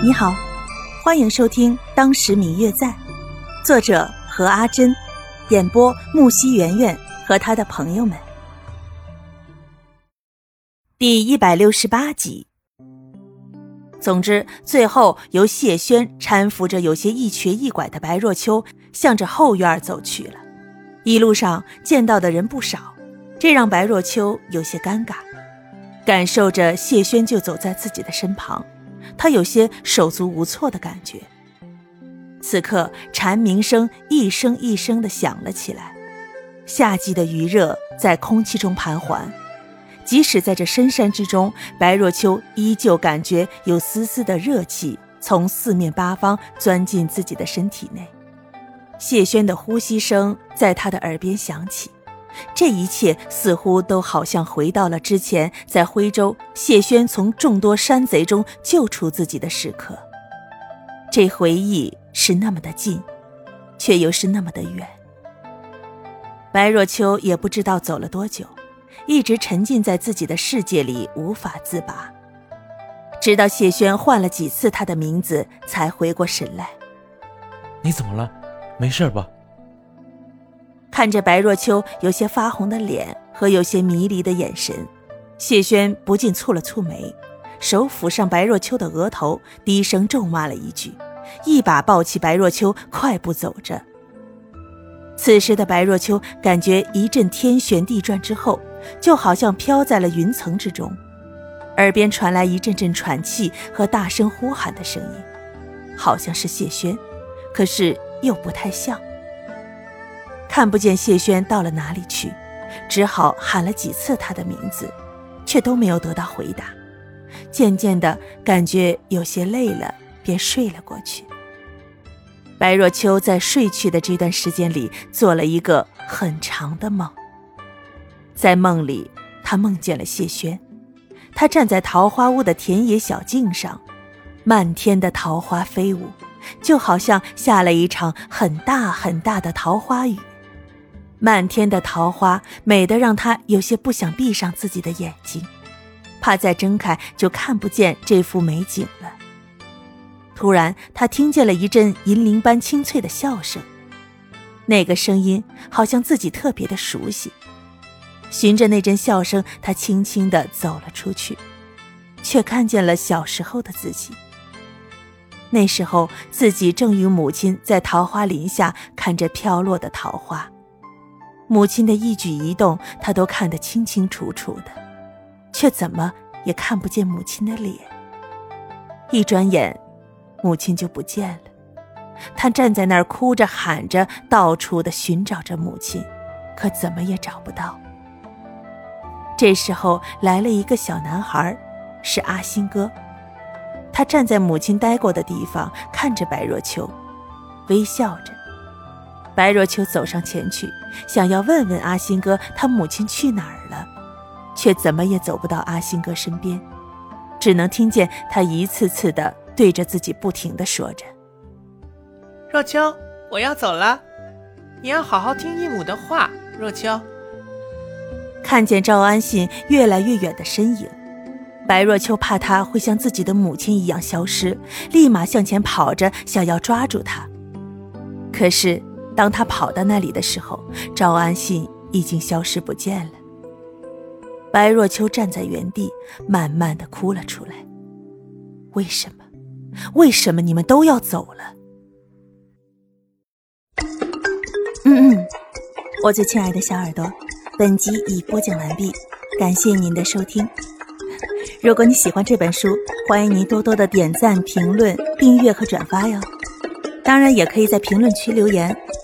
你好，欢迎收听《当时明月在》，作者何阿珍，演播木西圆圆和他的朋友们。第一百六十八集。总之，最后由谢轩搀扶着有些一瘸一拐的白若秋，向着后院走去了。一路上见到的人不少，这让白若秋有些尴尬，感受着谢轩就走在自己的身旁。他有些手足无措的感觉。此刻蝉鸣声一声一声的响了起来，夏季的余热在空气中盘桓。即使在这深山之中，白若秋依旧感觉有丝丝的热气从四面八方钻进自己的身体内。谢轩的呼吸声在他的耳边响起。这一切似乎都好像回到了之前，在徽州，谢轩从众多山贼中救出自己的时刻。这回忆是那么的近，却又是那么的远。白若秋也不知道走了多久，一直沉浸在自己的世界里无法自拔，直到谢轩唤了几次他的名字，才回过神来。你怎么了？没事吧？看着白若秋有些发红的脸和有些迷离的眼神，谢轩不禁蹙了蹙眉，手抚上白若秋的额头，低声咒骂了一句，一把抱起白若秋，快步走着。此时的白若秋感觉一阵天旋地转之后，就好像飘在了云层之中，耳边传来一阵阵喘气和大声呼喊的声音，好像是谢轩，可是又不太像。看不见谢轩到了哪里去，只好喊了几次他的名字，却都没有得到回答。渐渐的感觉有些累了，便睡了过去。白若秋在睡去的这段时间里，做了一个很长的梦。在梦里，他梦见了谢轩，他站在桃花坞的田野小径上，漫天的桃花飞舞，就好像下了一场很大很大的桃花雨。漫天的桃花，美得让他有些不想闭上自己的眼睛，怕再睁开就看不见这幅美景了。突然，他听见了一阵银铃般清脆的笑声，那个声音好像自己特别的熟悉。循着那阵笑声，他轻轻地走了出去，却看见了小时候的自己。那时候，自己正与母亲在桃花林下看着飘落的桃花。母亲的一举一动，他都看得清清楚楚的，却怎么也看不见母亲的脸。一转眼，母亲就不见了。他站在那儿哭着喊着，到处的寻找着母亲，可怎么也找不到。这时候来了一个小男孩，是阿星哥。他站在母亲待过的地方，看着白若秋，微笑着。白若秋走上前去，想要问问阿星哥他母亲去哪儿了，却怎么也走不到阿星哥身边，只能听见他一次次的对着自己不停的说着：“若秋，我要走了，你要好好听义母的话。”若秋看见赵安信越来越远的身影，白若秋怕他会像自己的母亲一样消失，立马向前跑着，想要抓住他，可是。当他跑到那里的时候，赵安信已经消失不见了。白若秋站在原地，慢慢的哭了出来。为什么？为什么你们都要走了？嗯嗯，我最亲爱的小耳朵，本集已播讲完毕，感谢您的收听。如果你喜欢这本书，欢迎您多多的点赞、评论、订阅和转发哟。当然，也可以在评论区留言。